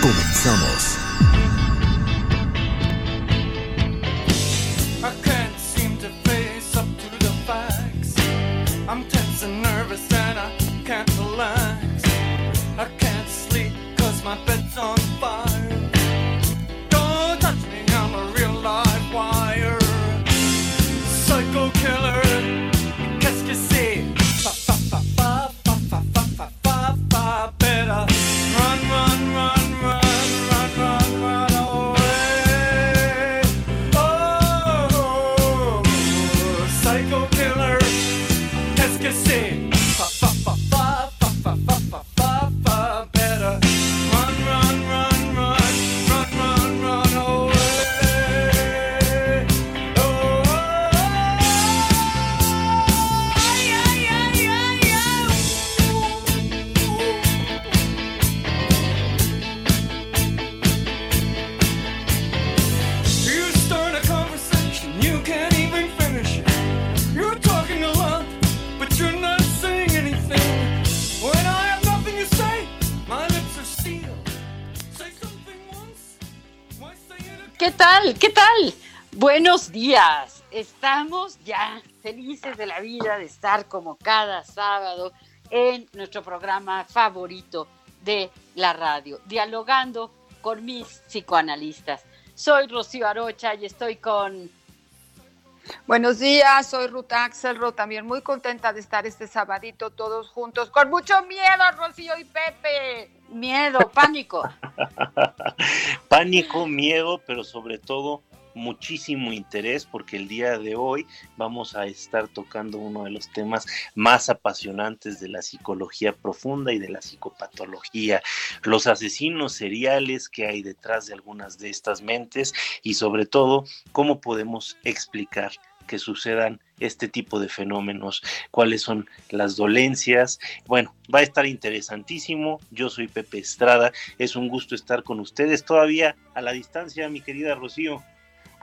Comenzamos. Estamos ya felices de la vida de estar como cada sábado en nuestro programa favorito de la radio, dialogando con mis psicoanalistas. Soy Rocío Arocha y estoy con Buenos días, soy Ruth Axelrod, también muy contenta de estar este sabadito todos juntos, con mucho miedo, Rocío y Pepe. miedo, pánico. Pánico, miedo, pero sobre todo muchísimo interés porque el día de hoy vamos a estar tocando uno de los temas más apasionantes de la psicología profunda y de la psicopatología, los asesinos seriales que hay detrás de algunas de estas mentes y sobre todo cómo podemos explicar que sucedan este tipo de fenómenos, cuáles son las dolencias. Bueno, va a estar interesantísimo. Yo soy Pepe Estrada, es un gusto estar con ustedes todavía a la distancia, mi querida Rocío.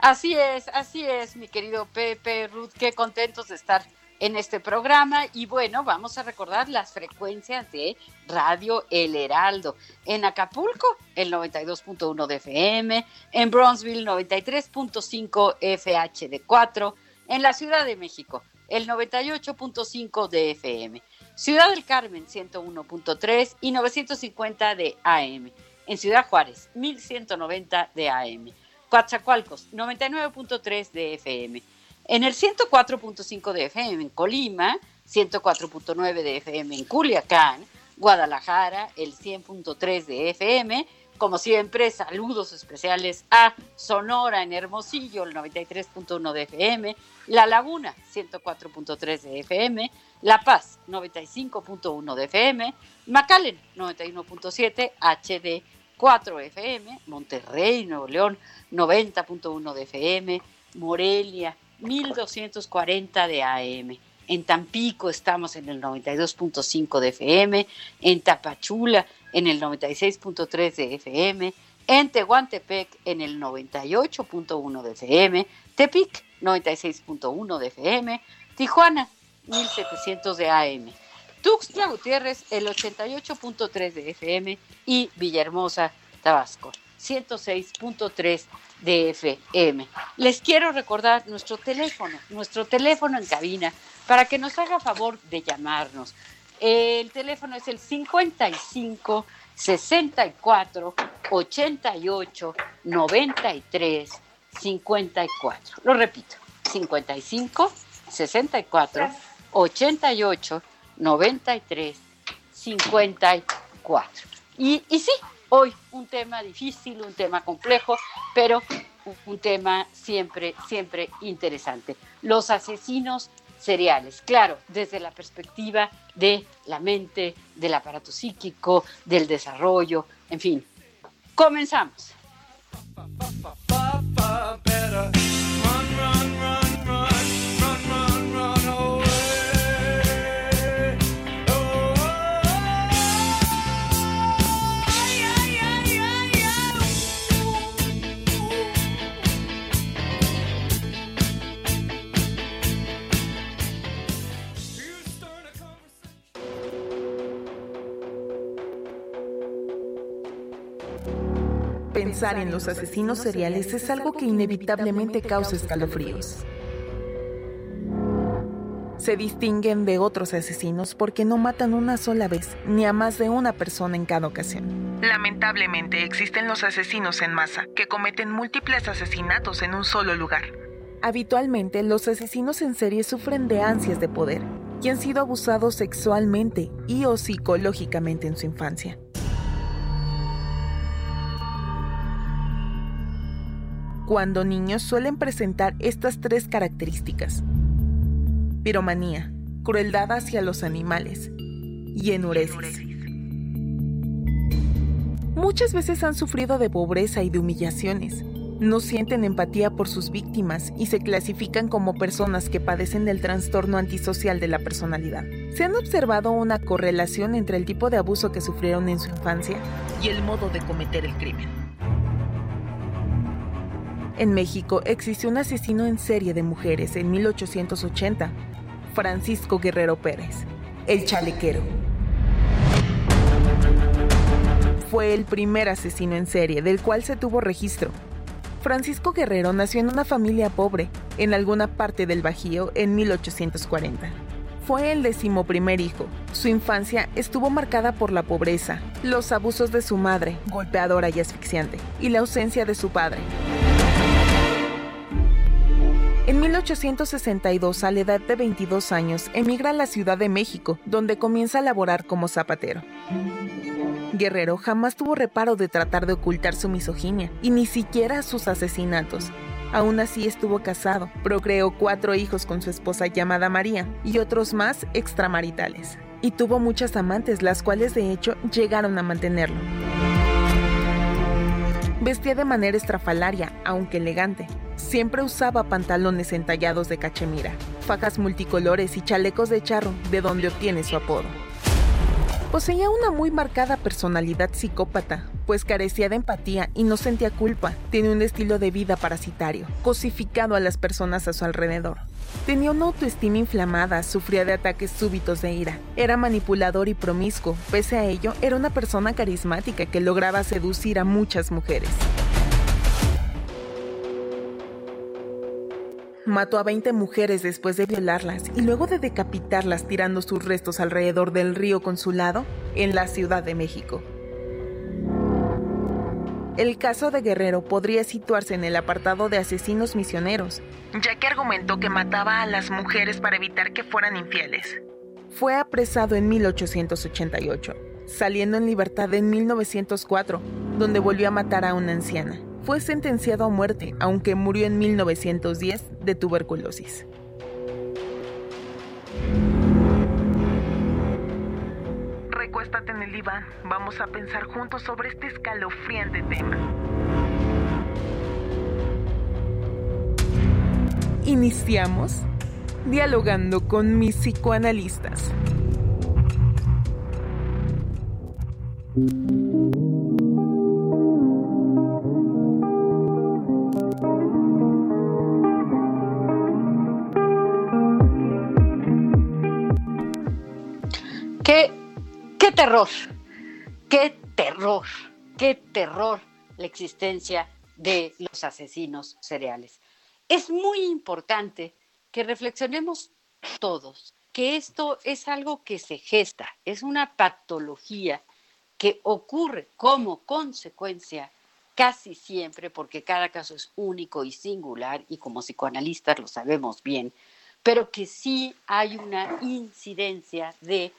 Así es, así es, mi querido Pepe, Ruth, qué contentos de estar en este programa. Y bueno, vamos a recordar las frecuencias de Radio El Heraldo. En Acapulco, el 92.1 de FM, en Bronzeville, 93.5 FHD4, en la Ciudad de México, el 98.5 de FM, Ciudad del Carmen, 101.3 y 950 de AM, en Ciudad Juárez, 1190 de AM. Coatzacoalcos, 99.3 de FM. En el 104.5 de FM en Colima, 104.9 de FM en Culiacán, Guadalajara, el 100.3 de FM. Como siempre, saludos especiales a Sonora en Hermosillo, el 93.1 de FM, La Laguna, 104.3 de FM, La Paz, 95.1 de FM, McAllen, 91.7 HD 4 FM, Monterrey, Nuevo León, 90.1 de FM, Morelia, 1240 de AM. En Tampico estamos en el 92.5 de FM, en Tapachula en el 96.3 de FM, en Tehuantepec en el 98.1 de FM, Tepic 96.1 de FM, Tijuana 1700 de AM. Tuxtla Gutiérrez, el 88.3 de FM y Villahermosa, Tabasco, 106.3 de FM. Les quiero recordar nuestro teléfono, nuestro teléfono en cabina para que nos haga favor de llamarnos. El teléfono es el 55 64 88 93 54. Lo repito, 55 64 88 93 54. Y, y sí, hoy un tema difícil, un tema complejo, pero un tema siempre, siempre interesante. Los asesinos seriales, claro, desde la perspectiva de la mente, del aparato psíquico, del desarrollo, en fin. Comenzamos. Pensar en los asesinos seriales es algo que inevitablemente causa escalofríos. Se distinguen de otros asesinos porque no matan una sola vez, ni a más de una persona en cada ocasión. Lamentablemente existen los asesinos en masa, que cometen múltiples asesinatos en un solo lugar. Habitualmente los asesinos en serie sufren de ansias de poder y han sido abusados sexualmente y o psicológicamente en su infancia. Cuando niños suelen presentar estas tres características. Piromanía, crueldad hacia los animales y enuresis. Muchas veces han sufrido de pobreza y de humillaciones. No sienten empatía por sus víctimas y se clasifican como personas que padecen del trastorno antisocial de la personalidad. Se han observado una correlación entre el tipo de abuso que sufrieron en su infancia y el modo de cometer el crimen. En México existió un asesino en serie de mujeres en 1880, Francisco Guerrero Pérez, el chalequero. Fue el primer asesino en serie del cual se tuvo registro. Francisco Guerrero nació en una familia pobre, en alguna parte del Bajío, en 1840. Fue el decimoprimer hijo. Su infancia estuvo marcada por la pobreza, los abusos de su madre, golpeadora y asfixiante, y la ausencia de su padre. En 1862, a la edad de 22 años, emigra a la Ciudad de México, donde comienza a laborar como zapatero. Guerrero jamás tuvo reparo de tratar de ocultar su misoginia, y ni siquiera sus asesinatos. Aún así estuvo casado, procreó cuatro hijos con su esposa llamada María y otros más extramaritales. Y tuvo muchas amantes, las cuales de hecho llegaron a mantenerlo. Vestía de manera estrafalaria, aunque elegante, Siempre usaba pantalones entallados de cachemira, fajas multicolores y chalecos de charro, de donde obtiene su apodo. Poseía una muy marcada personalidad psicópata, pues carecía de empatía y no sentía culpa. Tiene un estilo de vida parasitario, cosificado a las personas a su alrededor. Tenía una autoestima inflamada, sufría de ataques súbitos de ira. Era manipulador y promiscuo. Pese a ello, era una persona carismática que lograba seducir a muchas mujeres. Mató a 20 mujeres después de violarlas y luego de decapitarlas tirando sus restos alrededor del río Consulado en la Ciudad de México. El caso de Guerrero podría situarse en el apartado de asesinos misioneros, ya que argumentó que mataba a las mujeres para evitar que fueran infieles. Fue apresado en 1888, saliendo en libertad en 1904, donde volvió a matar a una anciana fue sentenciado a muerte, aunque murió en 1910 de tuberculosis. Recuéstate en el diván, vamos a pensar juntos sobre este escalofriante tema. Iniciamos dialogando con mis psicoanalistas. Terror, qué terror, qué terror la existencia de los asesinos seriales. Es muy importante que reflexionemos todos que esto es algo que se gesta, es una patología que ocurre como consecuencia casi siempre, porque cada caso es único y singular, y como psicoanalistas lo sabemos bien, pero que sí hay una incidencia de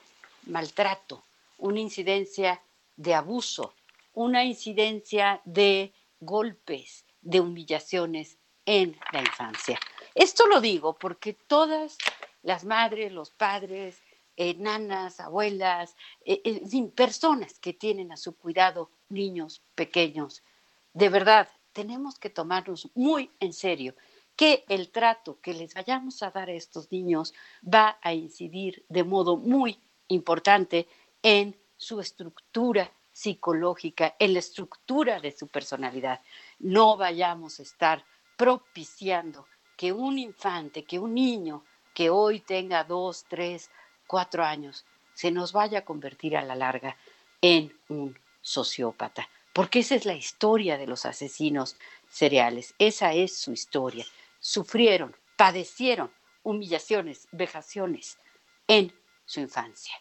maltrato, una incidencia de abuso, una incidencia de golpes, de humillaciones en la infancia. Esto lo digo porque todas las madres, los padres, eh, nanas, abuelas, eh, personas que tienen a su cuidado niños pequeños, de verdad, tenemos que tomarnos muy en serio que el trato que les vayamos a dar a estos niños va a incidir de modo muy importante en su estructura psicológica, en la estructura de su personalidad. No vayamos a estar propiciando que un infante, que un niño que hoy tenga dos, tres, cuatro años, se nos vaya a convertir a la larga en un sociópata. Porque esa es la historia de los asesinos cereales, esa es su historia. Sufrieron, padecieron humillaciones, vejaciones en su infancia.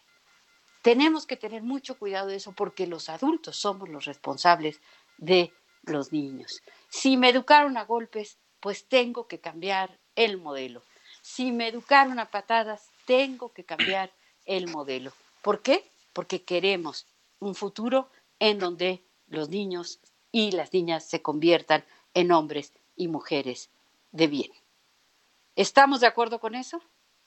Tenemos que tener mucho cuidado de eso porque los adultos somos los responsables de los niños. Si me educaron a golpes, pues tengo que cambiar el modelo. Si me educaron a patadas, tengo que cambiar el modelo. ¿Por qué? Porque queremos un futuro en donde los niños y las niñas se conviertan en hombres y mujeres de bien. ¿Estamos de acuerdo con eso?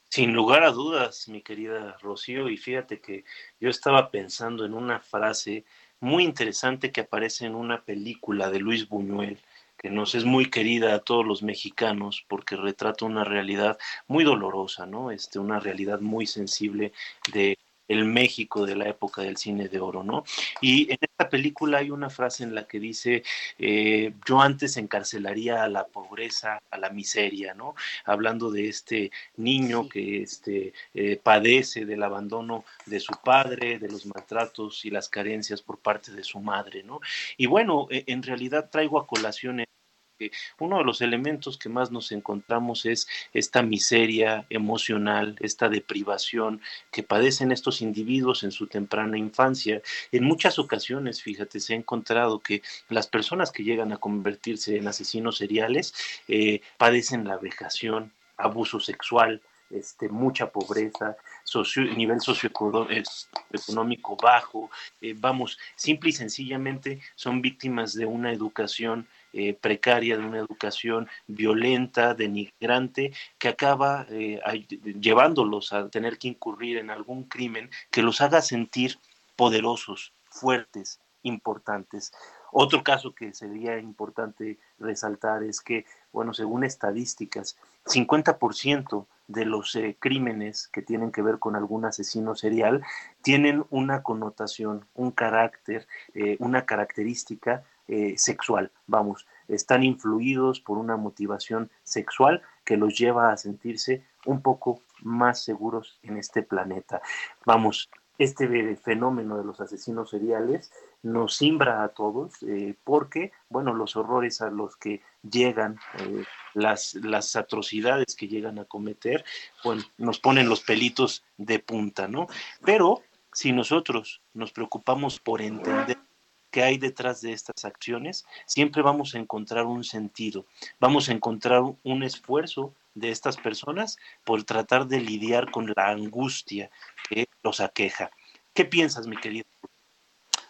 Sin lugar a dudas, mi querida Rocío, y fíjate que yo estaba pensando en una frase muy interesante que aparece en una película de Luis Buñuel, que nos es muy querida a todos los mexicanos porque retrata una realidad muy dolorosa, ¿no? Este, una realidad muy sensible de el México de la época del cine de oro, ¿no? Y en esta película hay una frase en la que dice, eh, yo antes encarcelaría a la pobreza, a la miseria, ¿no? Hablando de este niño que este, eh, padece del abandono de su padre, de los maltratos y las carencias por parte de su madre, ¿no? Y bueno, e, en realidad traigo a colación uno de los elementos que más nos encontramos es esta miseria emocional, esta deprivación que padecen estos individuos en su temprana infancia. En muchas ocasiones, fíjate, se ha encontrado que las personas que llegan a convertirse en asesinos seriales eh, padecen la vejación, abuso sexual, este, mucha pobreza, nivel socioeconómico bajo, eh, vamos, simple y sencillamente son víctimas de una educación eh, precaria, de una educación violenta, denigrante, que acaba eh, llevándolos a tener que incurrir en algún crimen que los haga sentir poderosos, fuertes, importantes. Otro caso que sería importante resaltar es que, bueno, según estadísticas, 50% de los eh, crímenes que tienen que ver con algún asesino serial tienen una connotación, un carácter, una característica eh, sexual, vamos, están influidos por una motivación sexual que los lleva a sentirse un poco más seguros en este planeta. Vamos, este fenómeno de los asesinos seriales nos simbra a todos eh, porque, bueno, los horrores a los que llegan, eh, las, las atrocidades que llegan a cometer, bueno, nos ponen los pelitos de punta, ¿no? Pero si nosotros nos preocupamos por entender que hay detrás de estas acciones, siempre vamos a encontrar un sentido, vamos a encontrar un esfuerzo de estas personas por tratar de lidiar con la angustia que los aqueja. ¿Qué piensas, mi querido?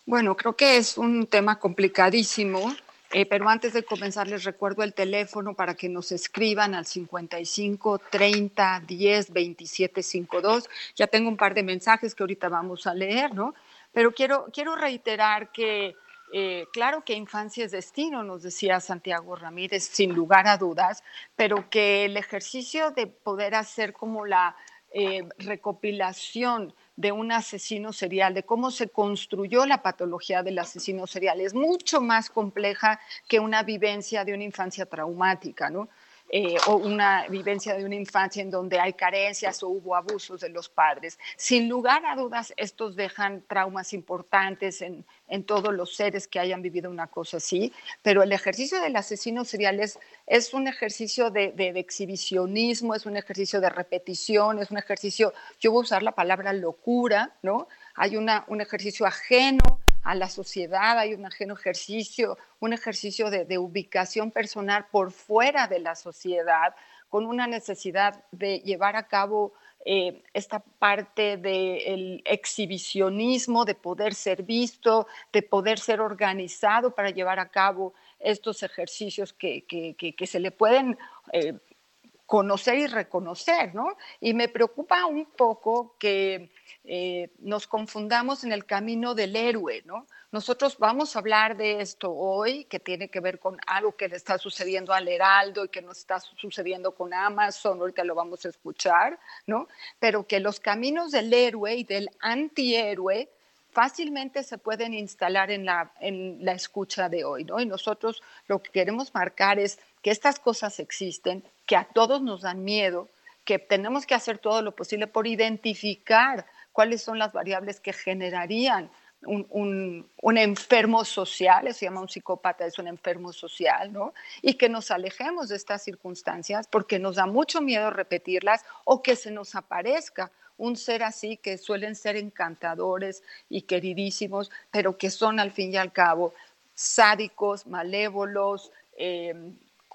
Bueno, creo que es un tema complicadísimo, eh, pero antes de comenzar les recuerdo el teléfono para que nos escriban al 55 30 10 27 52. Ya tengo un par de mensajes que ahorita vamos a leer, ¿no? Pero quiero, quiero reiterar que, eh, claro que infancia es destino, nos decía Santiago Ramírez, sin lugar a dudas, pero que el ejercicio de poder hacer como la eh, recopilación de un asesino serial, de cómo se construyó la patología del asesino serial, es mucho más compleja que una vivencia de una infancia traumática, ¿no? Eh, o una vivencia de una infancia en donde hay carencias o hubo abusos de los padres. Sin lugar a dudas, estos dejan traumas importantes en, en todos los seres que hayan vivido una cosa así, pero el ejercicio del asesino serial es, es un ejercicio de, de, de, exhibicionismo, es un ejercicio de repetición, es un ejercicio, yo voy a usar la palabra locura, ¿no? Hay una, un ejercicio ajeno a la sociedad, hay un ejercicio, un ejercicio de, ubicación personal por fuera de la sociedad, con una necesidad de llevar a cabo eh, esta parte del exhibicionismo, de poder ser visto, de poder ser organizado para llevar a cabo estos ejercicios que, que se le pueden eh, conocer y reconocer, ¿no? Y me preocupa un poco que eh, nos confundamos en el camino del héroe, ¿no? Nosotros vamos a hablar de esto hoy, que tiene que ver con algo que le está sucediendo al Heraldo y que nos está sucediendo con Amazon, ahorita lo vamos a escuchar, ¿no? Pero que los caminos del héroe y del antihéroe fácilmente se pueden instalar en la, en la escucha de hoy, ¿no? Y nosotros lo que queremos marcar es que estas cosas existen, que a todos nos dan miedo, que tenemos que hacer todo lo posible por identificar cuáles son las variables que generarían un, un, un, enfermo social, se llama un psicópata, es un enfermo social, ¿no? Y que nos alejemos de estas circunstancias porque nos da mucho miedo repetirlas o que se nos aparezca un ser así que suelen ser encantadores y queridísimos, pero que son al fin y al cabo sádicos, malévolos, eh,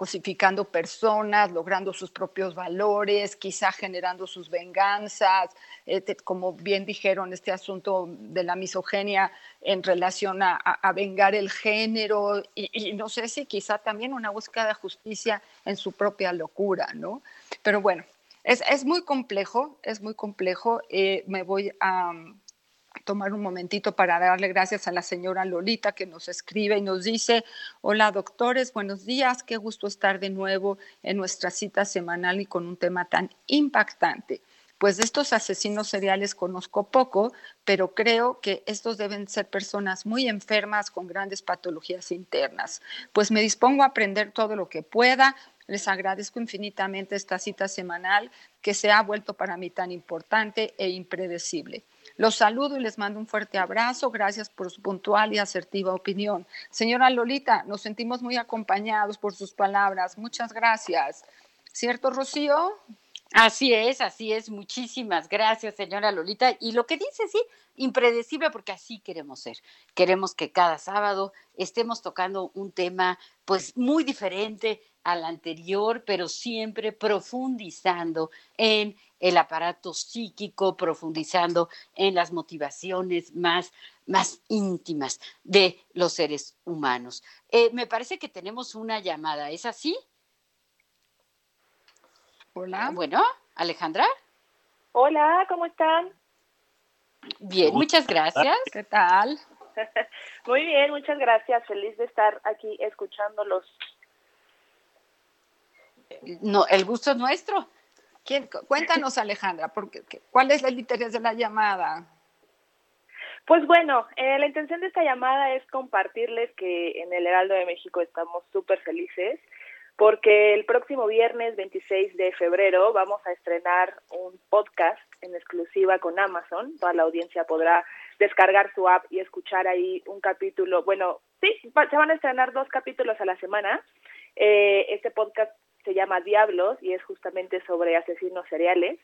cosificando personas, logrando sus propios valores, quizá generando sus venganzas, eh, como bien dijeron, este asunto de la misoginia en relación a, vengar el género y, y, no sé si quizá también una búsqueda de justicia en su propia locura, ¿no? Pero bueno, es, es muy complejo, es muy complejo. Eh, me voy a tomar un momentito para darle gracias a la señora Lolita que nos escribe y nos dice, hola doctores, buenos días, qué gusto estar de nuevo en nuestra cita semanal y con un tema tan impactante. Pues de estos asesinos seriales conozco poco, pero creo que estos deben ser personas muy enfermas con grandes patologías internas. Pues me dispongo a aprender todo lo que pueda. Les agradezco infinitamente esta cita semanal que se ha vuelto para mí tan importante e impredecible. Los saludo y les mando un fuerte abrazo. Gracias por su puntual y asertiva opinión. Señora Lolita, nos sentimos muy acompañados por sus palabras. Muchas gracias. ¿Cierto, Rocío? Así es, así es. Muchísimas gracias, señora Lolita. Y lo que dice, sí, impredecible, porque así queremos ser. Queremos que cada sábado estemos tocando un tema, pues, muy diferente al anterior, pero siempre profundizando en el aparato psíquico, profundizando en las motivaciones más, más íntimas de los seres humanos. Eh, me parece que tenemos una llamada, ¿es así? Hola. Bueno, Alejandra. Hola, ¿cómo están? Bien, muchas gracias. ¿Qué tal? Muy bien, muchas gracias. Feliz de estar aquí escuchándolos. No, el gusto es nuestro. ¿Quién? Cuéntanos, Alejandra, porque, ¿cuál es el interés de la llamada? Pues bueno, eh, la intención de esta llamada es compartirles que en el Heraldo de México estamos súper felices porque el próximo viernes 26 de febrero vamos a estrenar un podcast en exclusiva con Amazon. Toda la audiencia podrá descargar su app y escuchar ahí un capítulo. Bueno, sí, se van a estrenar dos capítulos a la semana. Eh, este podcast se llama Diablos y es justamente sobre asesinos seriales.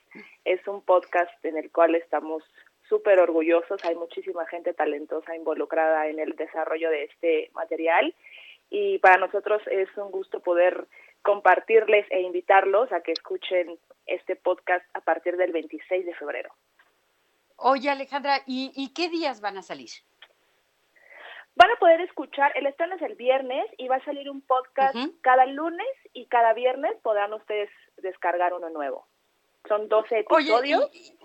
Es un podcast en el cual estamos súper orgullosos. Hay muchísima gente talentosa involucrada en el desarrollo de este material y para nosotros es un gusto poder compartirles e invitarlos a que escuchen este podcast a partir del 26 de febrero. Oye Alejandra, ¿y, y qué días van a salir? Van a poder escuchar, el estreno es el viernes y va a salir un podcast uh -huh. cada lunes y cada viernes podrán ustedes descargar uno nuevo. Son 12 episodios. Oye, y...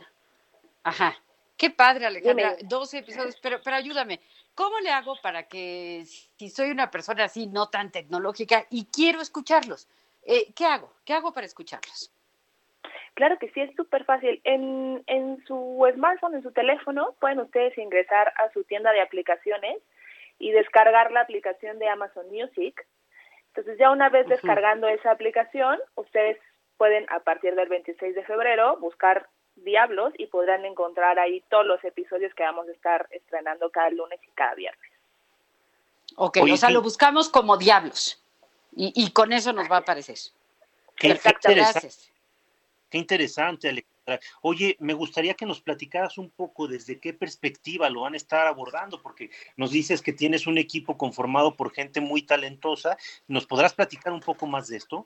Ajá, qué padre Alejandra, Dime. 12 episodios, pero, pero ayúdame, ¿cómo le hago para que si soy una persona así no tan tecnológica y quiero escucharlos? Eh, ¿Qué hago? ¿Qué hago para escucharlos? Claro que sí, es súper fácil. En, en su smartphone, en su teléfono, pueden ustedes ingresar a su tienda de aplicaciones y descargar la aplicación de Amazon Music. Entonces ya una vez descargando esa aplicación, ustedes pueden a partir del 26 de febrero buscar Diablos y podrán encontrar ahí todos los episodios que vamos a estar estrenando cada lunes y cada viernes. Ok, Oye, o sea, sí. lo buscamos como diablos. Y, y con eso nos va a aparecer. Qué Perfecto, interesante. gracias. Qué interesante, Alejandra. Oye, me gustaría que nos platicaras un poco desde qué perspectiva lo van a estar abordando, porque nos dices que tienes un equipo conformado por gente muy talentosa. ¿Nos podrás platicar un poco más de esto?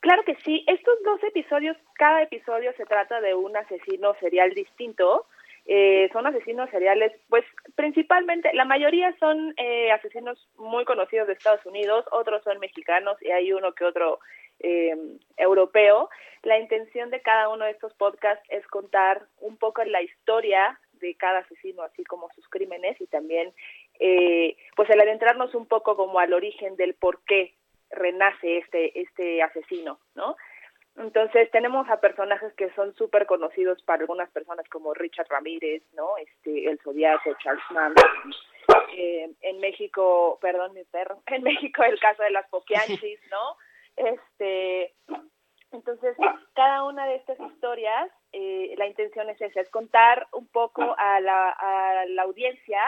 Claro que sí, estos dos episodios, cada episodio se trata de un asesino serial distinto. Eh, son asesinos seriales, pues principalmente, la mayoría son eh, asesinos muy conocidos de Estados Unidos, otros son mexicanos y hay uno que otro eh, europeo. La intención de cada uno de estos podcasts es contar un poco la historia de cada asesino, así como sus crímenes y también, eh, pues el adentrarnos un poco como al origen del por qué renace este, este asesino, ¿no? Entonces tenemos a personajes que son súper conocidos para algunas personas como Richard Ramírez, ¿no? Este, el Zodiaco, Charles Manson. Eh, en México, perdón mi perro, en México el caso de las Poquianchis, ¿no? Este, entonces cada una de estas historias, eh, la intención es esa, es contar un poco a la, a la audiencia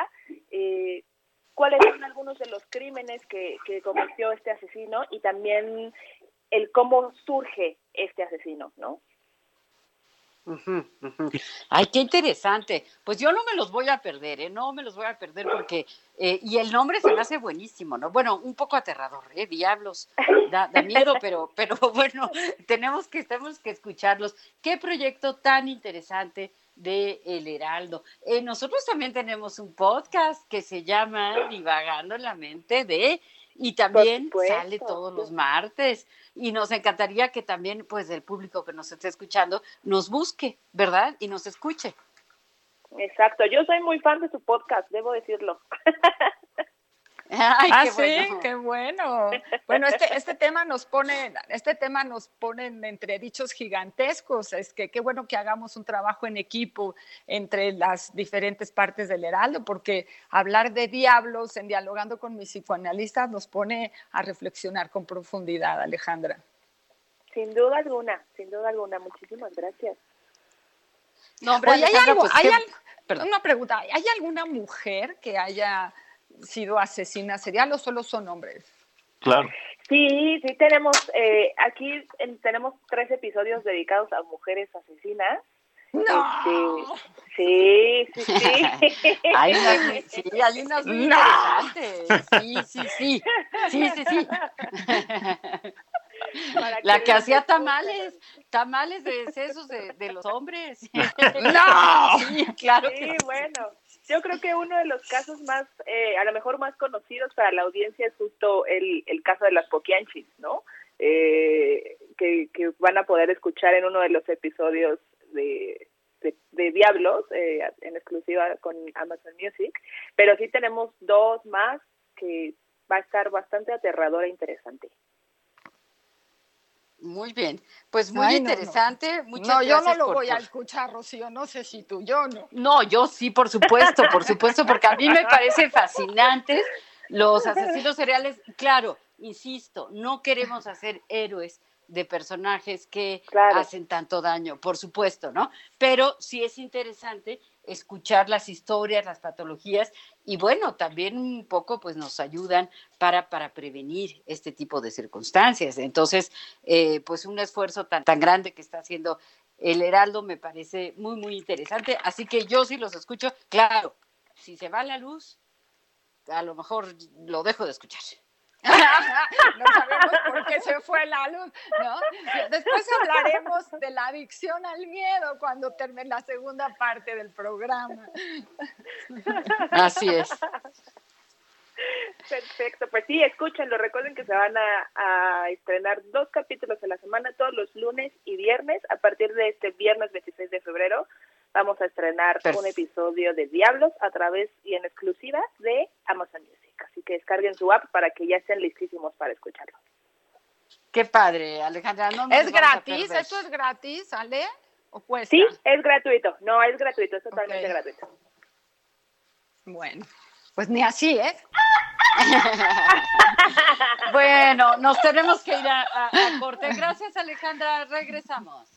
eh, cuáles son algunos de los crímenes que, que cometió este asesino y también el cómo surge este asesino, ¿no? Ay, qué interesante. Pues yo no me los voy a perder, ¿eh? No me los voy a perder porque, eh, y el nombre se me hace buenísimo, ¿no? Bueno, un poco aterrador, ¿eh? Diablos, da, da miedo, pero, pero bueno, tenemos que, tenemos que escucharlos. Qué proyecto tan interesante de El Heraldo. Eh, nosotros también tenemos un podcast que se llama Divagando en la mente de, y también sale todos los martes. Y nos encantaría que también, pues, el público que nos esté escuchando nos busque, ¿verdad? Y nos escuche. Exacto, yo soy muy fan de su podcast, debo decirlo. Ay, ah, qué sí, bueno. qué bueno. Bueno, este, este tema nos pone, este tema nos pone en entredichos gigantescos. Es que qué bueno que hagamos un trabajo en equipo entre las diferentes partes del Heraldo, porque hablar de diablos en dialogando con mis psicoanalistas nos pone a reflexionar con profundidad, Alejandra. Sin duda alguna, sin duda alguna, muchísimas gracias. No, hombre, Oye, ¿hay algo- pues, hay al- Perdón. Una pregunta, ¿hay alguna mujer que haya sido asesina serial o solo son hombres? Claro. Sí, sí tenemos, eh, aquí en- tenemos tres episodios dedicados a mujeres asesinas. No. Este, sí, sí, sí. Hay unas, muy- sí, hay unas muy No. interesantes. Sí, sí, sí. Sí, sí, La que hacía tamales, tamales de sesos de, de los hombres. ¡No! Sí, claro sí. bueno, yo creo que uno de los casos más, eh, a lo mejor más conocidos para la audiencia es justo el, el caso de las Poquianchis, ¿no? Eh, que, que van a poder escuchar en uno de los episodios de, de, Diablos, eh, en exclusiva con Amazon Music, pero sí tenemos dos más que va a estar bastante aterrador e interesante. Muy bien. Pues muy Ay, no, no. interesante. Muchas no, yo no lo por- voy a escuchar, Rocío, no sé si tú, yo no. No, yo sí, por supuesto, por supuesto, porque a mí me parece fascinantes los asesinos seriales. Claro, insisto, no queremos hacer héroes de personajes que Claro. hacen tanto daño, por supuesto, ¿no? Pero sí es interesante escuchar las historias, las patologías y bueno, también un poco pues nos ayudan para, para prevenir este tipo de circunstancias. Entonces, eh, pues un esfuerzo tan, tan grande que está haciendo el Heraldo me parece muy, muy interesante. Así que yo sí los escucho. Claro, si se va la luz, a lo mejor lo dejo de escuchar. No sabemos por qué se fue la luz, ¿no? Después hablaremos de la adicción al miedo cuando termine la segunda parte del programa. Así es. Perfecto, pues sí, escúchenlo. Recuerden que se van a, a estrenar dos capítulos a la semana, todos los lunes y viernes. A partir de este viernes 26 de febrero, vamos a estrenar Perfecto. un episodio de Diablos a través y en exclusiva de Amazon Music. Así que descarguen su app para que ya estén listísimos para escucharlo. Qué padre, Alejandra. No nos ¿Es gratis? ¿Esto es gratis, Ale? ¿O cuesta? Sí, es gratuito. No, es gratuito, es totalmente gratuito. Bueno, pues ni así, ¿eh? bueno, nos tenemos que ir a, a corte. Gracias, Alejandra. Regresamos.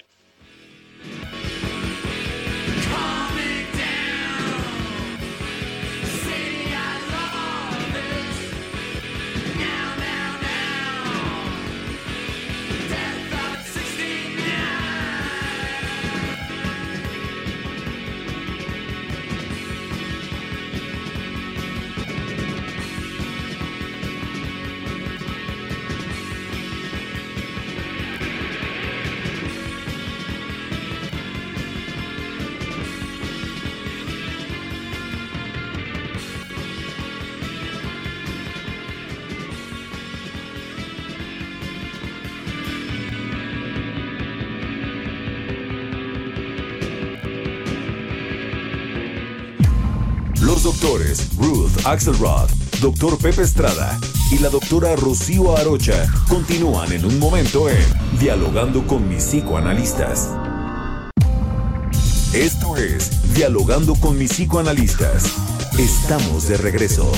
Ruth Axelrod, doctor Pepe Estrada y la doctora Rocío Arocha continúan en un momento en Dialogando con mis psicoanalistas. Esto es Dialogando con mis psicoanalistas. Estamos de regreso.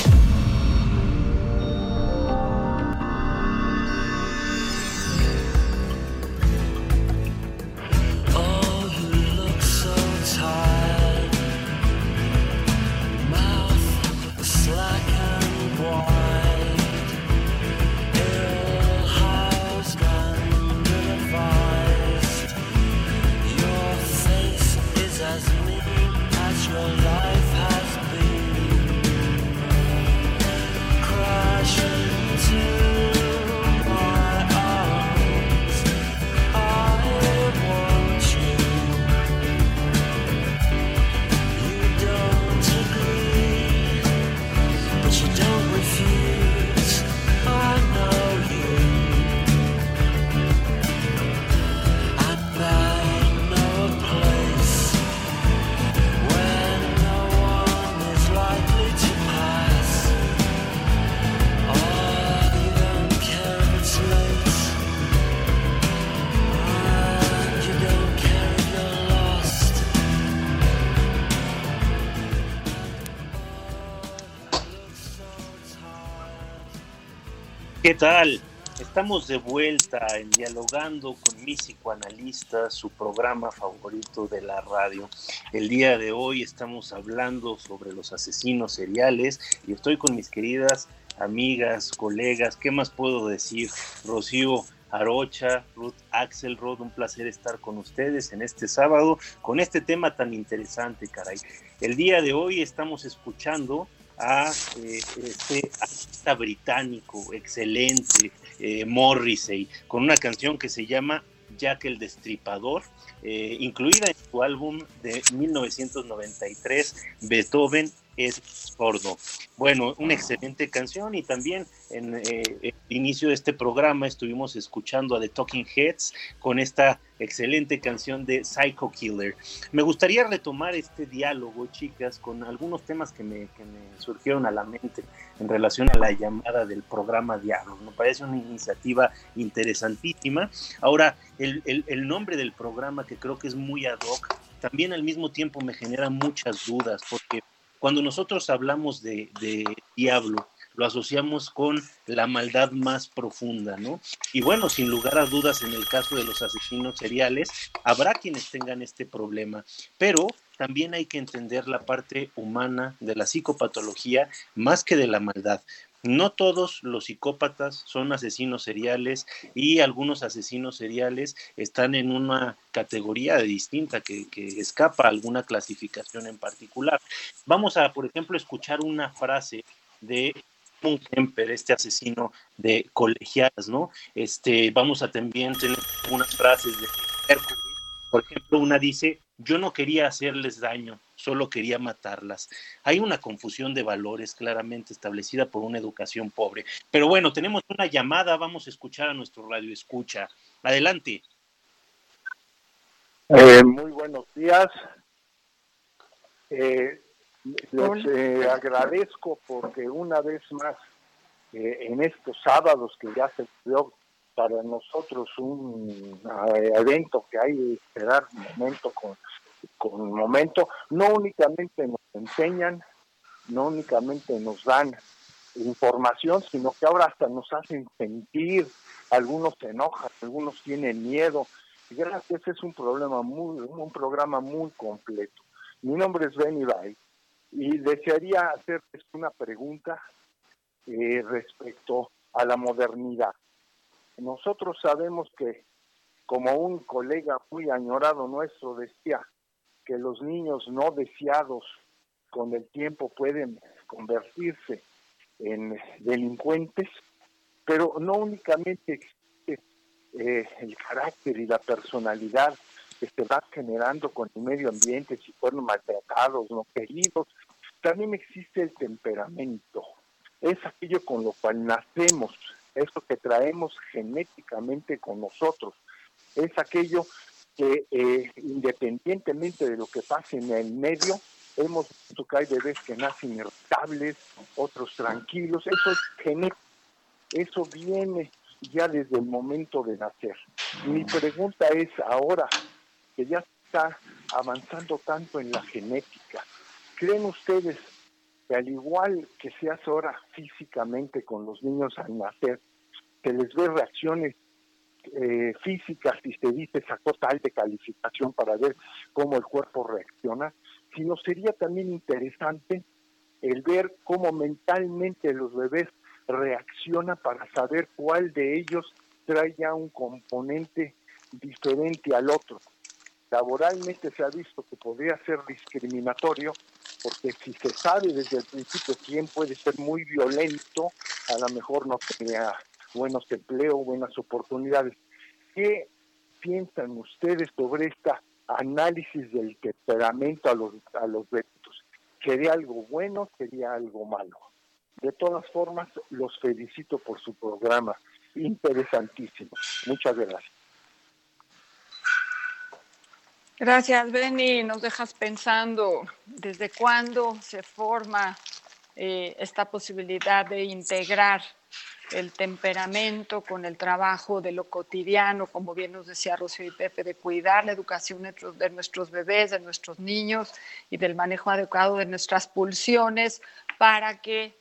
Tal? Estamos de vuelta en Dialogando con mis psicoanalistas, su programa favorito de la radio. El día de hoy estamos hablando sobre los asesinos seriales y estoy con mis queridas amigas, colegas, ¿qué más puedo decir? Rocío Arocha, Ruth Axelrod, un placer estar con ustedes en este sábado con este tema tan interesante, caray. El día de hoy estamos escuchando a este artista británico excelente, eh, Morrissey, con una canción que se llama Jack el Destripador, eh, incluida en su álbum de 1993, Beethoven es sordo. Bueno, una excelente canción y también en eh, el inicio de este programa estuvimos escuchando a The Talking Heads con esta excelente canción de Psycho Killer. Me gustaría retomar este diálogo, chicas, con algunos temas que me, que me surgieron a la mente en relación a la llamada del programa Diálogo. Me parece una iniciativa interesantísima. Ahora, el, el, el nombre del programa, que creo que es muy ad hoc, también al mismo tiempo me genera muchas dudas, porque cuando nosotros hablamos de, diablo, lo asociamos con la maldad más profunda, ¿no? Y bueno, sin lugar a dudas, en el caso de los asesinos seriales, habrá quienes tengan este problema, pero también hay que entender la parte humana de la psicopatología más que de la maldad. No todos los psicópatas son asesinos seriales y algunos asesinos seriales están en una categoría distinta que, que, escapa a alguna clasificación en particular. Vamos a, por ejemplo, escuchar una frase de un este asesino de colegialas, ¿no? Este, vamos a también tener unas frases de Hércules. Por ejemplo, una dice, yo no quería hacerles daño, solo quería matarlas. Hay una confusión de valores claramente establecida por una educación pobre. Pero bueno, tenemos una llamada, vamos a escuchar a nuestro radio escucha. Adelante. Eh, muy buenos días. Eh, les eh, agradezco porque una vez más eh, en estos sábados que ya se dio para nosotros un eh, evento que hay que esperar momento con, con momento, no únicamente nos enseñan, no únicamente nos dan información, sino que ahora hasta nos hacen sentir, algunos se enojan, algunos tienen miedo. Gracias, es un problema muy, un programa muy completo. Mi nombre es Benny Bay y desearía hacerles una pregunta eh, respecto a la modernidad. Nosotros sabemos que, como un colega muy añorado nuestro decía, que los niños no deseados con el tiempo pueden convertirse en delincuentes, pero no únicamente existe eh, el carácter y la personalidad que se va generando con el medio ambiente, si fueron maltratados, no queridos, también existe el temperamento. Es aquello con lo cual nacemos, eso que traemos genéticamente con nosotros. Es aquello que eh, independientemente de lo que pase en el medio, hemos visto que hay bebés que nacen irritables, otros tranquilos, eso es genético, eso viene ya desde el momento de nacer. Mi pregunta es ahora, que ya está avanzando tanto en la genética, ¿creen ustedes que al igual que se hace ahora físicamente con los niños al nacer, se les ve reacciones eh, físicas y se dice sacó tal de calificación para ver cómo el cuerpo reacciona, sino sería también interesante el ver cómo mentalmente los bebés reaccionan para saber cuál de ellos trae ya un componente diferente al otro. Laboralmente se ha visto que podría ser discriminatorio porque si se sabe desde el principio quién puede ser muy violento, a lo mejor no tenía buenos empleos, buenas oportunidades. ¿Qué piensan ustedes sobre este análisis del temperamento a los, a los delitos? ¿Sería algo bueno? ¿Sería algo malo? De todas formas, los felicito por su programa. Interesantísimo. Muchas gracias. Gracias, Benny. Nos dejas pensando desde cuándo se forma eh, esta posibilidad de integrar el temperamento con el trabajo de lo cotidiano, como bien nos decía Rocío y Pepe, de cuidar la educación de nuestros bebés, de nuestros niños y del manejo adecuado de nuestras pulsiones para que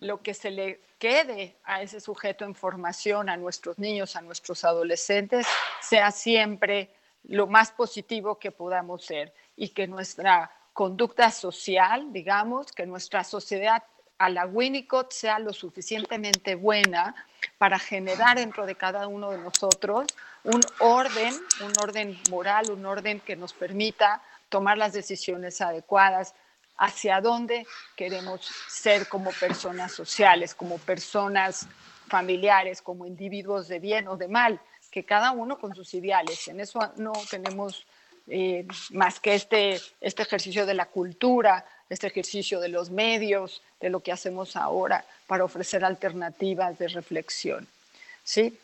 lo que se le quede a ese sujeto en formación, a nuestros niños, a nuestros adolescentes, sea siempre lo más positivo que podamos ser y que nuestra conducta social, digamos, que nuestra sociedad a la Winnicott sea lo suficientemente buena para generar dentro de cada uno de nosotros un orden, un orden moral, un orden que nos permita tomar las decisiones adecuadas hacia dónde queremos ser como personas sociales, como personas familiares, como individuos de bien o de mal, que cada uno con sus ideales. En eso no tenemos eh, más que este, este ejercicio de la cultura, este ejercicio de los medios, de lo que hacemos ahora para ofrecer alternativas de reflexión. ¿Sí?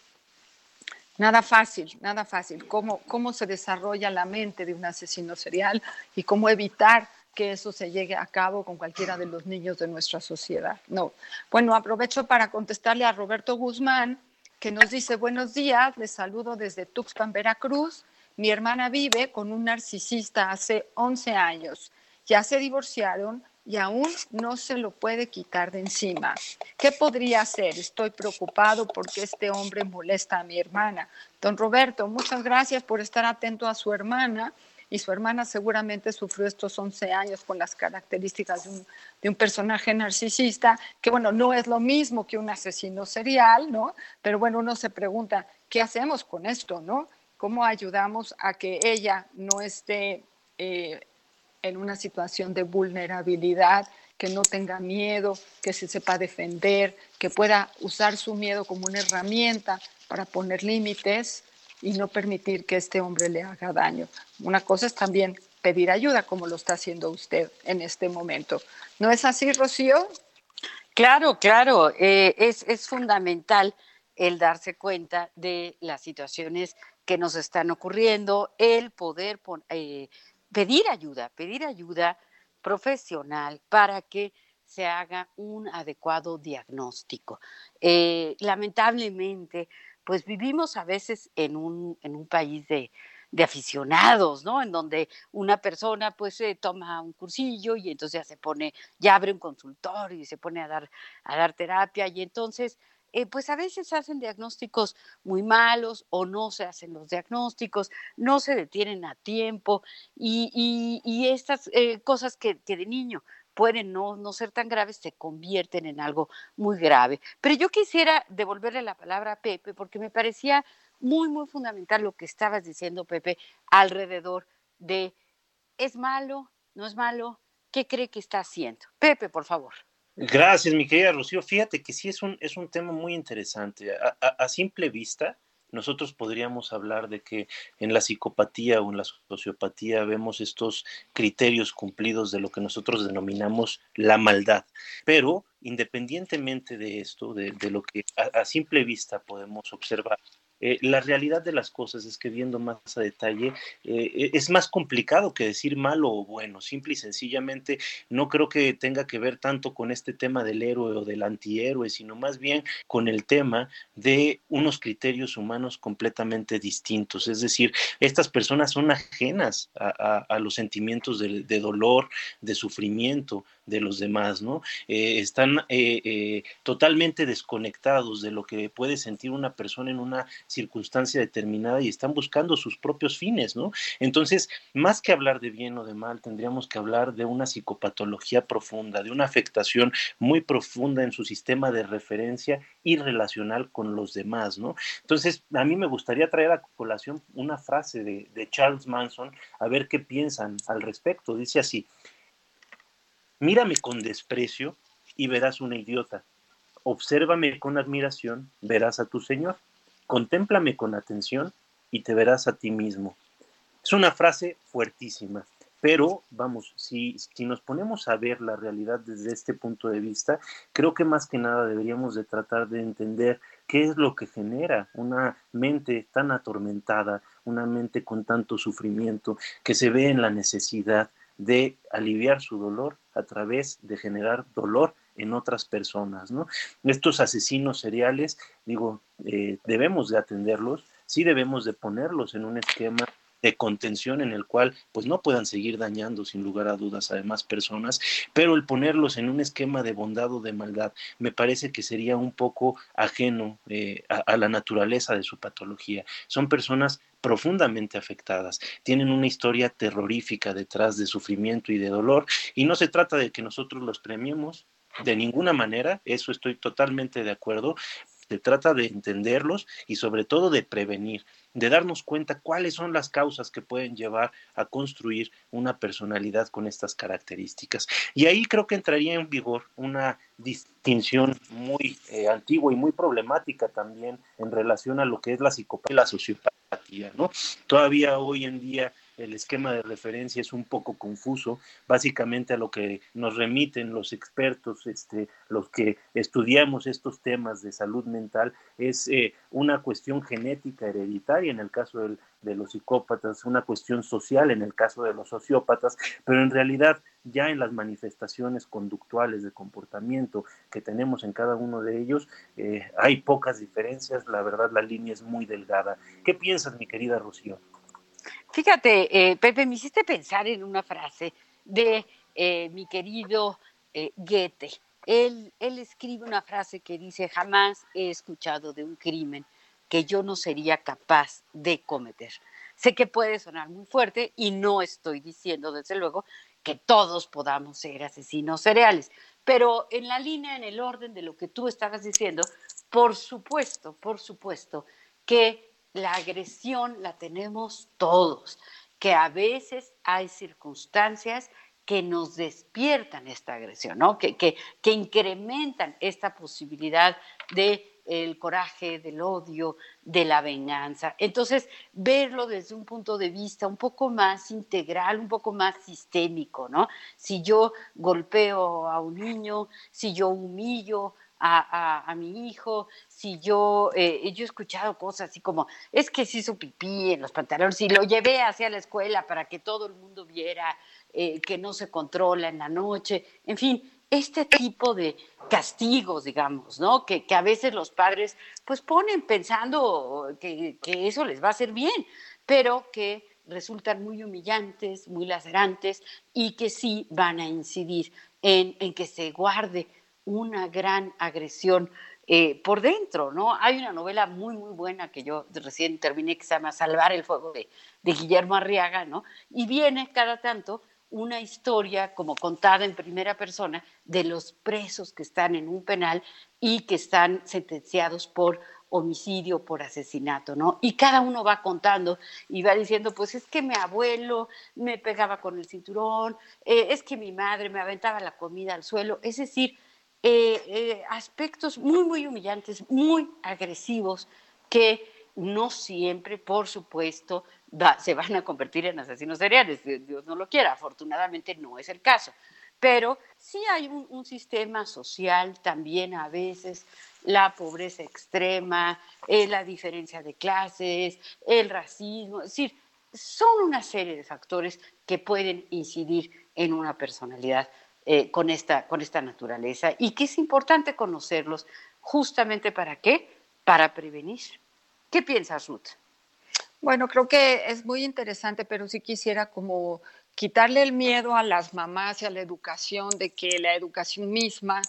Nada fácil, nada fácil. ¿Cómo, cómo se desarrolla la mente de un asesino serial y cómo evitar que eso se llegue a cabo con cualquiera de los niños de nuestra sociedad. No. Bueno, aprovecho para contestarle a Roberto Guzmán, que nos dice, buenos días, les saludo desde Tuxpan, Veracruz. Mi hermana vive con un narcisista hace 11 años ya se divorciaron y aún no se lo puede quitar de encima. ¿Qué podría hacer? Estoy preocupado porque este hombre molesta a mi hermana. Don Roberto, muchas gracias por estar atento a su hermana. Y su hermana seguramente sufrió estos 11 años con las características de un, de un personaje narcisista, que bueno, no es lo mismo que un asesino serial, ¿no? Pero bueno, uno se pregunta, ¿qué hacemos con esto, no? ¿Cómo ayudamos a que ella no esté eh, en una situación de vulnerabilidad, que no tenga miedo, que se sepa defender, que pueda usar su miedo como una herramienta para poner límites y no permitir que este hombre le haga daño. Una cosa es también pedir ayuda, como lo está haciendo usted en este momento. ¿No es así, Rocío? Claro, claro, eh, es, es fundamental el darse cuenta de las situaciones que nos están ocurriendo, el poder eh, pedir ayuda, pedir ayuda profesional para que se haga un adecuado diagnóstico. Eh, lamentablemente, pues vivimos a veces en un, en un país de, de aficionados, ¿no? En donde una persona pues se toma un cursillo y entonces ya se pone, ya abre un consultorio y se pone a dar, a dar terapia y entonces eh, pues a veces hacen diagnósticos muy malos o no se hacen los diagnósticos, no se detienen a tiempo y, y, estas eh, cosas que, que, de niño pueden no, no ser tan graves se convierten en algo muy grave. Pero yo quisiera devolverle la palabra a Pepe porque me parecía muy, muy fundamental lo que estabas diciendo, Pepe, alrededor de, ¿es malo? ¿No es malo? ¿Qué cree que está haciendo? Pepe, por favor. Gracias, mi querida Rocío. Fíjate que sí es un, es un tema muy interesante. A, a, a, simple vista, nosotros podríamos hablar de que en la psicopatía o en la sociopatía vemos estos criterios cumplidos de lo que nosotros denominamos la maldad. Pero independientemente de esto, de, de lo que a, a simple vista podemos observar, eh, la realidad de las cosas es que viendo más a detalle eh, es más complicado que decir malo o bueno, simple y sencillamente no creo que tenga que ver tanto con este tema del héroe o del antihéroe, sino más bien con el tema de unos criterios humanos completamente distintos. Es decir, estas personas son ajenas a, los sentimientos de, de, dolor, de sufrimiento de los demás, ¿no? Eh, están totalmente desconectados de lo que puede sentir una persona en una circunstancia determinada y están buscando sus propios fines, ¿no? Entonces, más que hablar de bien o de mal, tendríamos que hablar de una psicopatología profunda, de una afectación muy profunda en su sistema de referencia y relacional con los demás, ¿no? Entonces, a mí me gustaría traer a colación una frase de, de Charles Manson, a ver qué piensan al respecto. Dice así, mírame con desprecio y verás una idiota. Obsérvame con admiración, verás a tu Señor. Contémplame con atención y te verás a ti mismo. Es una frase fuertísima, pero vamos, si, si, nos ponemos a ver la realidad desde este punto de vista, creo que más que nada deberíamos de tratar de entender qué es lo que genera una mente tan atormentada, una mente con tanto sufrimiento, que se ve en la necesidad de aliviar su dolor a través de generar dolor en otras personas, ¿no? Estos asesinos seriales, digo, eh, debemos de atenderlos, sí debemos de ponerlos en un esquema de contención en el cual pues no puedan seguir dañando sin lugar a dudas a demás personas, pero el ponerlos en un esquema de bondad o de maldad me parece que sería un poco ajeno eh, a, a la naturaleza de su patología. Son personas profundamente afectadas, tienen una historia terrorífica detrás de sufrimiento y de dolor, y no se trata de que nosotros los premiemos, de ninguna manera, eso estoy totalmente de acuerdo. Se trata de entenderlos y sobre todo de prevenir, de darnos cuenta cuáles son las causas que pueden llevar a construir una personalidad con estas características. Y ahí creo que entraría en vigor una distinción muy eh, antigua y muy problemática también en relación a lo que es la psicopatía y la sociopatía, ¿no? Todavía hoy en día el esquema de referencia es un poco confuso, básicamente a lo que nos remiten los expertos, este, los que estudiamos estos temas de salud mental, es eh, una cuestión genética hereditaria en el caso de los psicópatas, una cuestión social en el caso de los sociópatas, pero en realidad ya en las manifestaciones conductuales de comportamiento que tenemos en cada uno de ellos, eh, hay pocas diferencias, la verdad la línea es muy delgada. ¿Qué piensas, mi querida Rocío? Fíjate, eh, Pepe, me hiciste pensar en una frase de eh, mi querido eh, Goethe. Él, él escribe una frase que dice, jamás he escuchado de un crimen que yo no sería capaz de cometer. Sé que puede sonar muy fuerte y no estoy diciendo, desde luego, que todos podamos ser asesinos cereales, pero en la línea, en el orden de lo que tú estabas diciendo, por supuesto, por supuesto que la agresión la tenemos todos, que a veces hay circunstancias que nos despiertan esta agresión, ¿no? que, que, que incrementan esta posibilidad de el coraje, del odio, de la venganza. Entonces, verlo desde un punto de vista un poco más integral, un poco más sistémico, ¿no? Si yo golpeo a un niño, si yo humillo a, mi hijo, si yo, eh, yo he escuchado cosas así como, es que se hizo pipí en los pantalones y lo llevé hacia la escuela para que todo el mundo viera eh, que no se controla en la noche, en fin, este tipo de castigos, digamos, ¿no? Que, que a veces los padres pues ponen pensando que, que, eso les va a hacer bien, pero que resultan muy humillantes, muy lacerantes y que sí van a incidir en, en que se guarde una gran agresión eh, por dentro, ¿no? Hay una novela muy, muy buena que yo recién terminé que se llama Salvar el Fuego de, Guillermo Arriaga, ¿no? Y viene cada tanto una historia como contada en primera persona de los presos que están en un penal y que están sentenciados por homicidio, por asesinato, ¿no? Y cada uno va contando y va diciendo, pues es que mi abuelo me pegaba con el cinturón, eh, es que mi madre me aventaba la comida al suelo, es decir, eh, eh, aspectos muy, muy humillantes, muy agresivos, que no siempre, por supuesto, se van a convertir en asesinos seriales. Dios no lo quiera, afortunadamente no es el caso. Pero sí hay un, sistema social también a veces, la pobreza extrema, eh, la diferencia de clases, el racismo, es decir, son una serie de factores que pueden incidir en una personalidad eh, con, esta, con esta naturaleza y que es importante conocerlos justamente para qué? Para prevenir. ¿Qué piensas, Ruth? Bueno, creo que es muy interesante, pero sí quisiera como quitarle el miedo a las mamás y a la educación de que la educación misma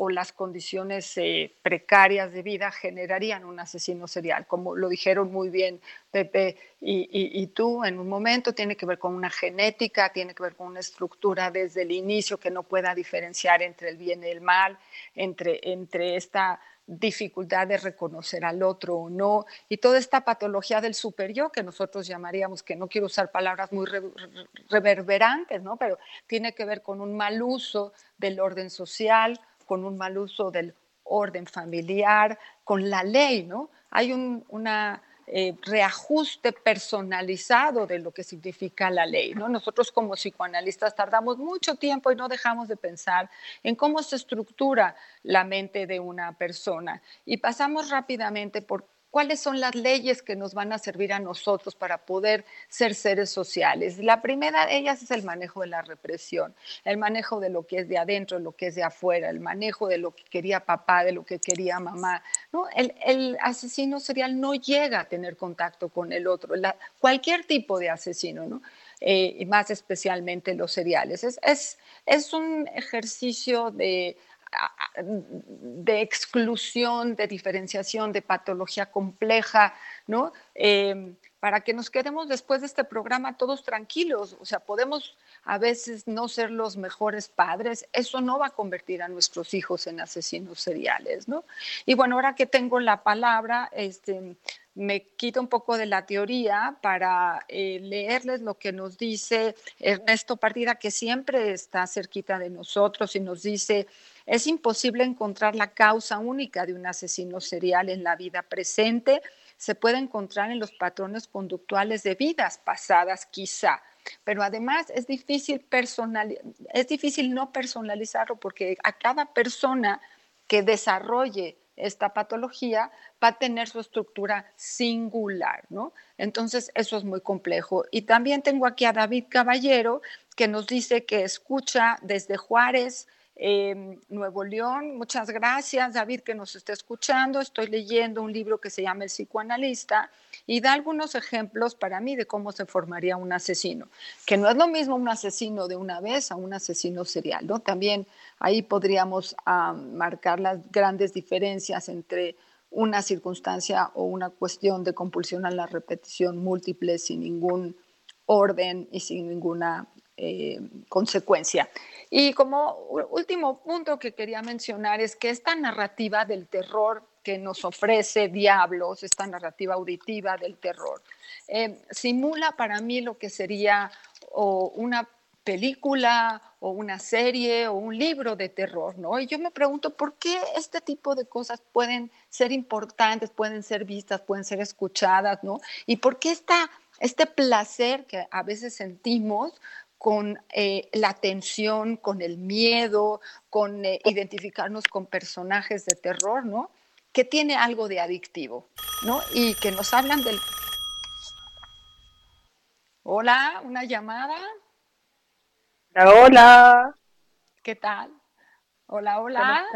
o las condiciones eh, precarias de vida generarían un asesino serial, como lo dijeron muy bien Pepe y, tú en un momento, tiene que ver con una genética, tiene que ver con una estructura desde el inicio que no pueda diferenciar entre el bien y el mal, entre, entre esta dificultad de reconocer al otro o no, y toda esta patología del superior que nosotros llamaríamos, que no quiero usar palabras muy reverberantes, ¿no? pero tiene que ver con un mal uso del orden social, con un mal uso del orden familiar, con la ley, ¿no? Hay un eh, reajuste personalizado de lo que significa la ley, ¿no? Nosotros como psicoanalistas tardamos mucho tiempo y no dejamos de pensar en cómo se estructura la mente de una persona y pasamos rápidamente por cuáles son las leyes que nos van a servir a nosotros para poder ser seres sociales. La primera de ellas es el manejo de la represión, el manejo de lo que es de adentro, lo que es de afuera, el manejo de lo que quería papá, de lo que quería mamá. ¿no? El, asesino serial no llega a tener contacto con el otro, cualquier tipo de asesino, ¿no? Eh, y más especialmente los seriales. Es, es, es un ejercicio de de exclusión, de diferenciación, de patología compleja, ¿no? Em, para que nos quedemos después de este programa todos tranquilos. O sea, podemos a veces no ser los mejores padres, eso no va a convertir a nuestros hijos en asesinos seriales, ¿no? Y bueno, ahora que tengo la palabra, este, me quito un poco de la teoría para eh, leerles lo que nos dice Ernesto Partida, que siempre está cerquita de nosotros y nos dice es imposible encontrar la causa única de un asesino serial en la vida presente. Se puede encontrar en los patrones conductuales de vidas pasadas, quizá. Pero además es difícil, personal, es difícil no personalizarlo porque a cada persona que desarrolle esta patología va a tener su estructura singular, ¿no? Entonces, eso es muy complejo. Y también tengo aquí a David Caballero, que nos dice que escucha desde Juárez, Em, Nuevo León. Muchas gracias, David, que nos está escuchando. Estoy leyendo un libro que se llama El psicoanalista y da algunos ejemplos para mí de cómo se formaría un asesino, que no es lo mismo un asesino de una vez a un asesino serial, ¿no? También ahí podríamos ah, marcar las grandes diferencias entre una circunstancia o una cuestión de compulsión a la repetición múltiple sin ningún orden y sin ninguna eh, consecuencia. Y como último punto que quería mencionar es que esta narrativa del terror que nos ofrece Diablos, esta narrativa auditiva del terror, eh, simula para mí lo que sería una película o una serie o un libro de terror, ¿no? Y yo me pregunto por qué este tipo de cosas pueden ser importantes, pueden ser vistas, pueden ser escuchadas, ¿no? Y por qué esta, este placer que a veces sentimos con eh, la tensión, con el miedo, con eh, identificarnos con personajes de terror, ¿no? Que tiene algo de adictivo, ¿no? Y que nos hablan del... Hola, una llamada. Hola. ¿Qué tal? Hola, hola.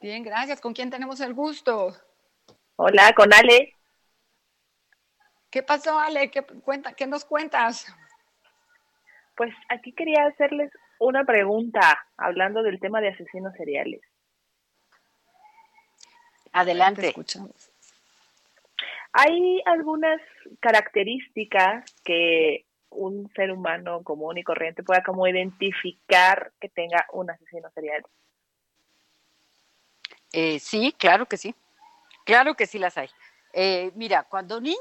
Bien, gracias. ¿Con quién tenemos el gusto? Hola, con Ale. ¿Qué pasó, Ale? ¿Qué, cuenta, ¿Qué nos cuentas? Pues aquí quería hacerles una pregunta hablando del tema de asesinos seriales. Adelante. escuchamos. Hay algunas características que un ser humano común y corriente pueda como identificar que tenga un asesino serial. Eh, sí, claro que sí. Claro que sí las hay. Eh, mira, cuando niño,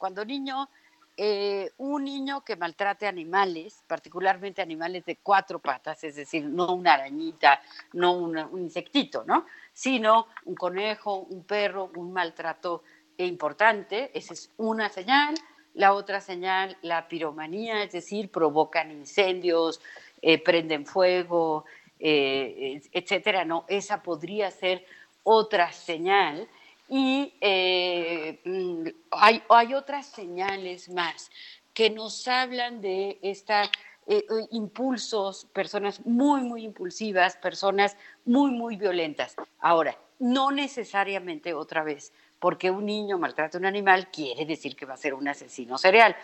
cuando niño, eh, un niño que maltrate animales, particularmente animales de cuatro patas, es decir, no una arañita, no un insectito, ¿no? Sino un conejo, un perro, un maltrato importante, esa es una señal. La otra señal, la piromanía, es decir, provocan incendios, eh, prenden fuego, eh, etcétera, ¿no? Esa podría ser otra señal. Y eh, mm, hay, hay otras señales más que nos hablan de esta eh, eh, impulsos, personas muy, muy impulsivas, personas muy, muy violentas. Ahora, no necesariamente otra vez, porque un niño maltrata a un animal quiere decir que va a ser un asesino serial.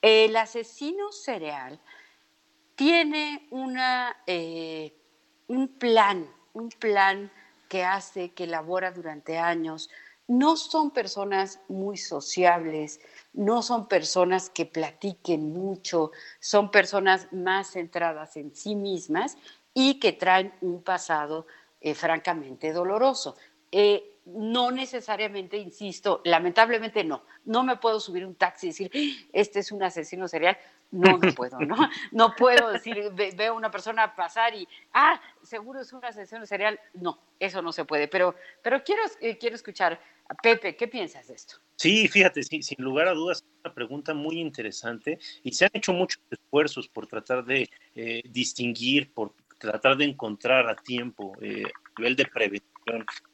El asesino serial tiene una, un plan, un plan que hace, que elabora durante años. No son personas muy sociables, no son personas que platiquen mucho, son personas más centradas en sí mismas y que traen un pasado eh, francamente doloroso. Eh, no necesariamente, insisto, lamentablemente no. No me puedo subir un taxi y decir, "Ah, este es un asesino serial. No, no puedo, ¿no? No puedo decir, ve- veo a una persona pasar y, ah, seguro es un asesino serial. No, eso no se puede. Pero, pero quiero, eh, quiero escuchar a Pepe, ¿qué piensas de esto? Sí, fíjate, sí, sin lugar a dudas, es una pregunta muy interesante y se han hecho muchos esfuerzos por tratar de eh, distinguir, por tratar de encontrar a tiempo, eh, a nivel de prevención,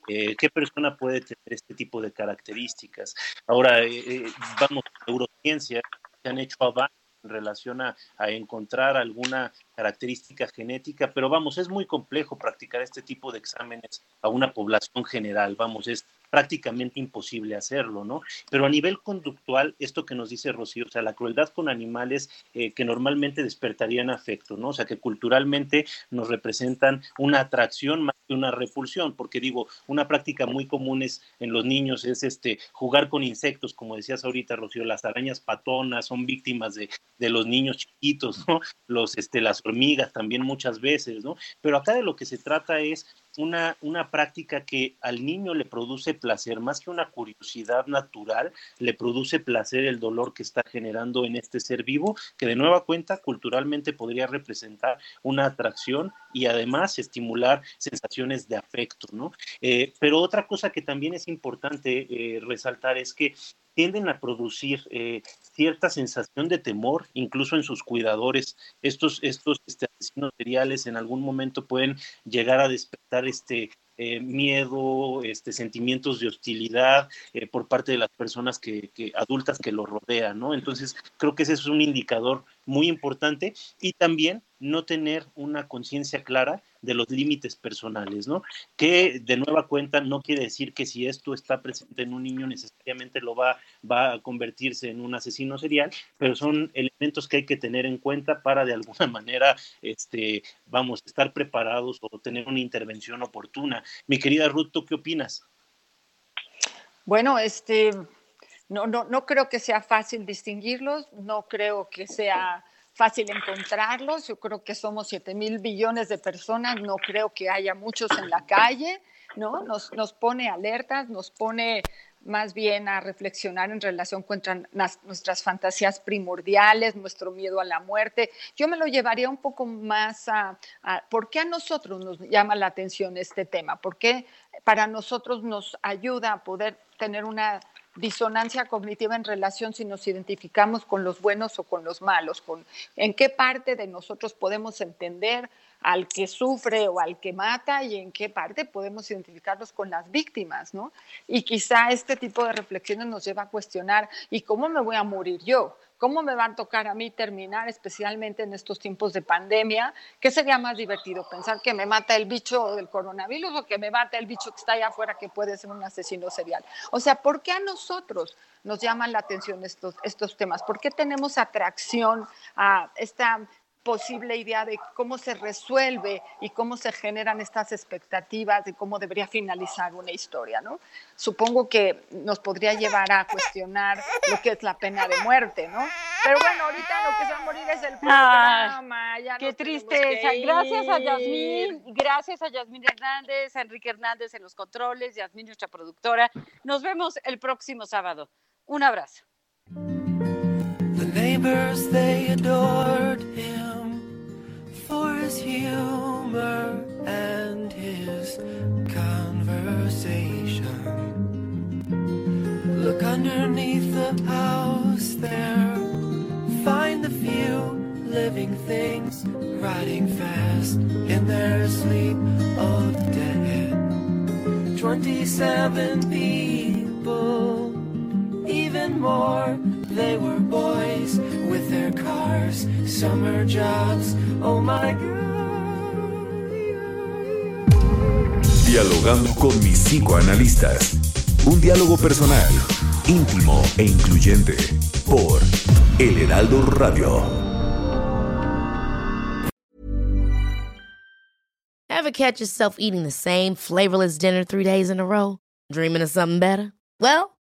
eh, qué persona puede tener este tipo de características. Ahora, eh, eh, vamos, neurociencia, se han hecho avances en relación a, a encontrar alguna característica genética, pero vamos, es muy complejo practicar este tipo de exámenes a una población general, vamos, es prácticamente imposible hacerlo, ¿no? Pero a nivel conductual, esto que nos dice Rocío, o sea, la crueldad con animales eh, que normalmente despertarían afecto, ¿no? O sea, que culturalmente nos representan una atracción más que una repulsión, porque digo, una práctica muy común es en los niños es este jugar con insectos, como decías ahorita, Rocío, las arañas patonas son víctimas de, de los niños chiquitos, ¿no? Los, este, las hormigas también muchas veces, ¿no? Pero acá de lo que se trata es una, una práctica que al niño le produce placer, más que una curiosidad natural, le produce placer el dolor que está generando en este ser vivo, que de nueva cuenta culturalmente podría representar una atracción y además estimular sensaciones de afecto, ¿no? Eh, pero otra cosa que también es importante eh, resaltar es que tienden a producir eh, cierta sensación de temor, incluso en sus cuidadores. Estos, estos este, asesinos seriales en algún momento pueden llegar a despertar este eh, miedo, este, sentimientos de hostilidad eh, por parte de las personas que, que, adultas que lo rodean, ¿no? Entonces, creo que ese es un indicador muy importante y también no tener una conciencia clara de los límites personales, ¿no? Que de nueva cuenta no quiere decir que si esto está presente en un niño necesariamente lo va, va a convertirse en un asesino serial, pero son elementos que hay que tener en cuenta para de alguna manera, este, vamos, estar preparados o tener una intervención oportuna. Mi querida Ruth, ¿tú qué opinas? Bueno, este, no, no, no creo que sea fácil distinguirlos, no creo que sea fácil encontrarlos. Yo creo que somos 7 mil billones de personas, no creo que haya muchos en la calle, ¿no? Nos, nos pone alertas, nos pone más bien a reflexionar en relación con nuestras fantasías primordiales, nuestro miedo a la muerte. Yo me lo llevaría un poco más a, a ¿por qué a nosotros nos llama la atención este tema? ¿Por qué para nosotros nos ayuda a poder tener una disonancia cognitiva en relación si nos identificamos con los buenos o con los malos, con en qué parte de nosotros podemos entender al que sufre o al que mata y en qué parte podemos identificarnos con las víctimas, ¿no? Y quizá este tipo de reflexiones nos lleva a cuestionar, ¿y cómo me voy a morir yo? ¿Cómo me va a tocar a mí terminar, especialmente en estos tiempos de pandemia? ¿Qué sería más divertido? ¿Pensar que me mata el bicho del coronavirus o que me mata el bicho que está allá afuera que puede ser un asesino serial? O sea, ¿por qué a nosotros nos llaman la atención estos, estos temas? ¿Por qué tenemos atracción a esta posible idea de cómo se resuelve y cómo se generan estas expectativas de cómo debería finalizar una historia, ¿no? Supongo que nos podría llevar a cuestionar lo que es la pena de muerte, ¿no? Pero bueno, ahorita lo que se va a morir es el programa. ya Qué tristeza. Gracias a. Yasmín, gracias a Yasmín Hernández, a Enrique Hernández en los controles, Yasmín, nuestra productora. Nos vemos el próximo sábado. Un abrazo. The neighbors they adored him his humor and his conversation. Look underneath the house there, find the few living things riding fast in their sleep. Oh, dead. Twenty-seven people even more. They were boys with their cars, summer jobs. Oh my god. Dialogando con mis psicoanalistas. Un diálogo personal, íntimo e incluyente. Por El Heraldo Radio. Ever catch yourself eating the same flavorless dinner three days in a row? Dreaming of something better? Well,